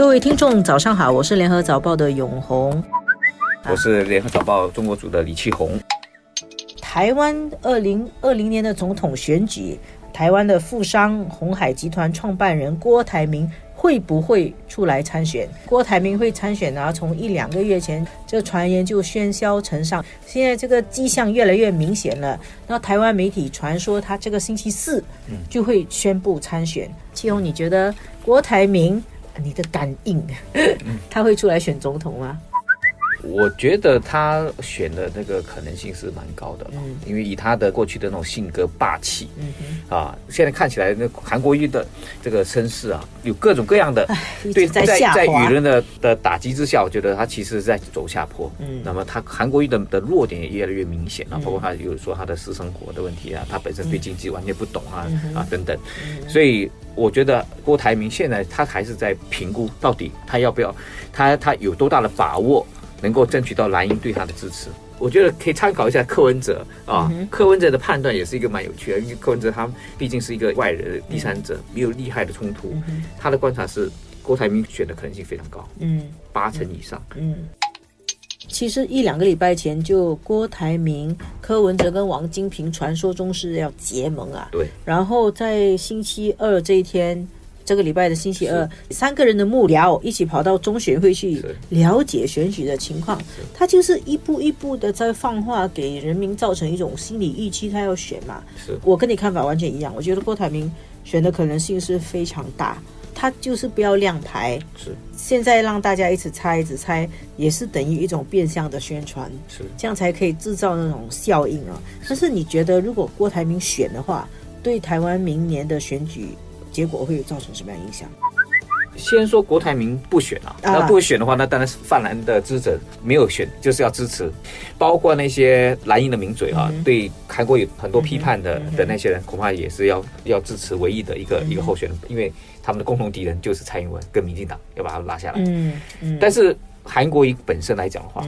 各位听众，早上好，我是联合早报的永红，我是联合早报中国组的李启红。台湾二零二零年的总统选举，台湾的富商红海集团创办人郭台铭。会不会出来参选？郭台铭会参选呢？从一两个月前，这传言就喧嚣成上，现在这个迹象越来越明显了。那台湾媒体传说他这个星期四就会宣布参选。启宏，你觉得郭台铭，你的感应，他会出来选总统吗？我觉得他选的那个可能性是蛮高的，嗯，因为以他的过去的那种性格霸气，嗯啊，现在看起来那韩国瑜的这个身世啊，有各种各样的，对，在在舆论的的打击之下，我觉得他其实是在走下坡，嗯，那么他韩国瑜的的弱点也越来越明显了，包括他有说他的私生活的问题啊，他本身对经济完全不懂啊啊等等，所以我觉得郭台铭现在他还是在评估到底他要不要，他他有多大的把握。能够争取到蓝营对他的支持，我觉得可以参考一下柯文哲啊。柯文哲的判断也是一个蛮有趣的，因为柯文哲他毕竟是一个外人、第三者，没有利害的冲突。他的观察是郭台铭选的可能性非常高，嗯，八成以上。嗯，其实一两个礼拜前就郭台铭、柯文哲跟王金平传说中是要结盟啊。对。然后在星期二这一天。这个礼拜的星期二，三个人的幕僚一起跑到中选会去了解选举的情况。他就是一步一步的在放话，给人民造成一种心理预期，他要选嘛。是我跟你看法完全一样。我觉得郭台铭选的可能性是非常大，他就是不要亮牌。是现在让大家一直猜，一直猜，也是等于一种变相的宣传。是这样才可以制造那种效应啊。但是你觉得，如果郭台铭选的话，对台湾明年的选举？结果会造成什么样影响？先说郭台铭不选啊，那不选的话，那当然是泛蓝的支持没有选，就是要支持，包括那些蓝营的名嘴啊，对韩国有很多批判的的那些人，恐怕也是要要支持唯一的一个一个候选人，因为他们的共同敌人就是蔡英文跟民进党，要把他拉下来。嗯嗯。但是韩国以本身来讲的话，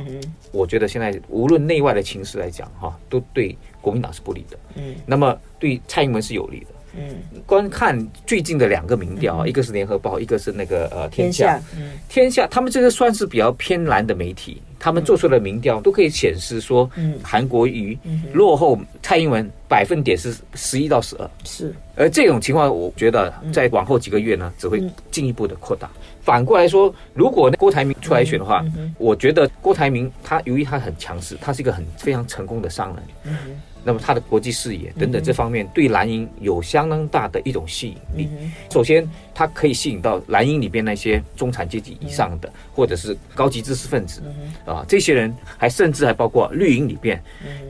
我觉得现在无论内外的情势来讲哈，都对国民党是不利的。嗯。那么对蔡英文是有利的。嗯，观看最近的两个民调啊，一个是联合报，一个是那个呃天下。嗯，天下他们这个算是比较偏蓝的媒体，他们做出的民调都可以显示说，嗯，韩国瑜落后蔡英文百分点是十一到十二。是，而这种情况，我觉得在往后几个月呢，只会进一步的扩大。反过来说，如果郭台铭出来选的话，我觉得郭台铭他由于他很强势，他是一个很非常成功的商人。嗯那么他的国际视野等等这方面对蓝营有相当大的一种吸引力。首先，他可以吸引到蓝营里边那些中产阶级以上的，或者是高级知识分子啊，这些人还甚至还包括绿营里边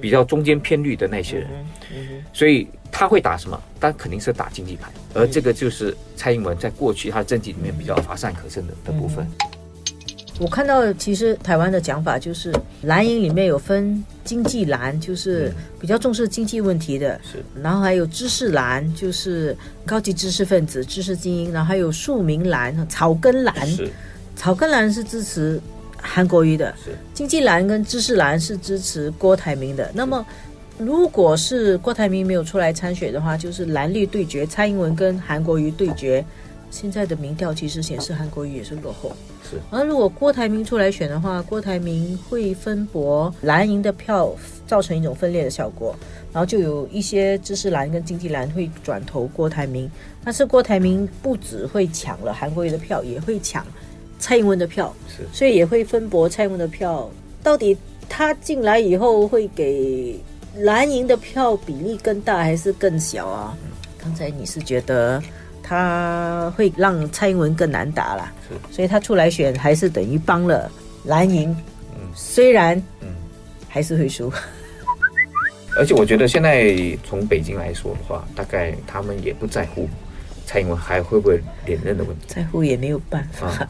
比较中间偏绿的那些人。所以他会打什么？但肯定是打经济牌，而这个就是蔡英文在过去他的政绩里面比较乏善可陈的的部分。我看到，其实台湾的讲法就是蓝营里面有分经济蓝，就是比较重视经济问题的，是。然后还有知识蓝，就是高级知识分子、知识精英。然后还有庶民蓝、草根蓝，是。草根蓝是支持韩国瑜的，是。经济蓝跟知识蓝是支持郭台铭的。那么，如果是郭台铭没有出来参选的话，就是蓝绿对决，蔡英文跟韩国瑜对决。现在的民调其实显示韩国瑜也是落后，是。而如果郭台铭出来选的话，郭台铭会分薄蓝营的票，造成一种分裂的效果，然后就有一些知识蓝跟经济蓝会转投郭台铭。但是郭台铭不只会抢了韩国瑜的票，也会抢蔡英文的票，是。所以也会分薄蔡英文的票。到底他进来以后会给蓝营的票比例更大还是更小啊？刚才你是觉得？他会让蔡英文更难打啦，所以他出来选还是等于帮了蓝营。嗯，虽然嗯还是会输。而且我觉得现在从北京来说的话，大概他们也不在乎蔡英文还会不会连任的问题，在乎也没有办法。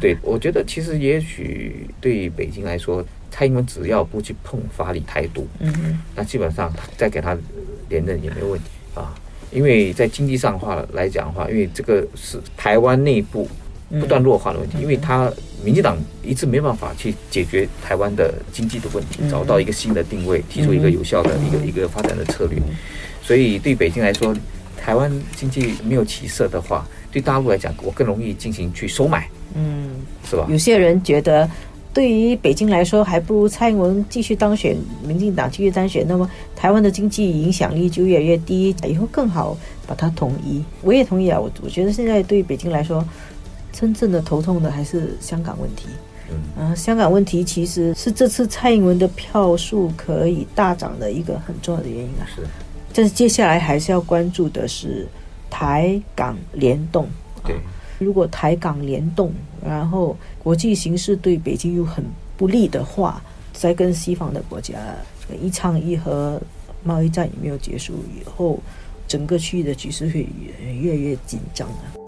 对，我觉得其实也许对北京来说，蔡英文只要不去碰法理台独，嗯，那基本上再给他连任也没有问题啊。因为在经济上话来讲的话，因为这个是台湾内部不断弱化的问题，因为他民进党一直没办法去解决台湾的经济的问题，找到一个新的定位，提出一个有效的一个一个发展的策略，所以对北京来说，台湾经济没有起色的话，对大陆来讲，我更容易进行去收买，嗯，是吧？有些人觉得，对于北京来说，还不如蔡英文继续当选，民进党继续当选，那么台湾的经济影响力就越来越低，以后更好把它统一。我也同意啊，我我觉得现在对北京来说，真正的头痛的还是香港问题。嗯，啊，香港问题其实是这次蔡英文的票数可以大涨的一个很重要的原因啊。是。但是接下来还是要关注的是台港联动。对，如果台港联动，然后国际形势对北京又很不利的话，再跟西方的国家一唱一和，贸易战也没有结束以后，整个区域的局势会越越越紧张的。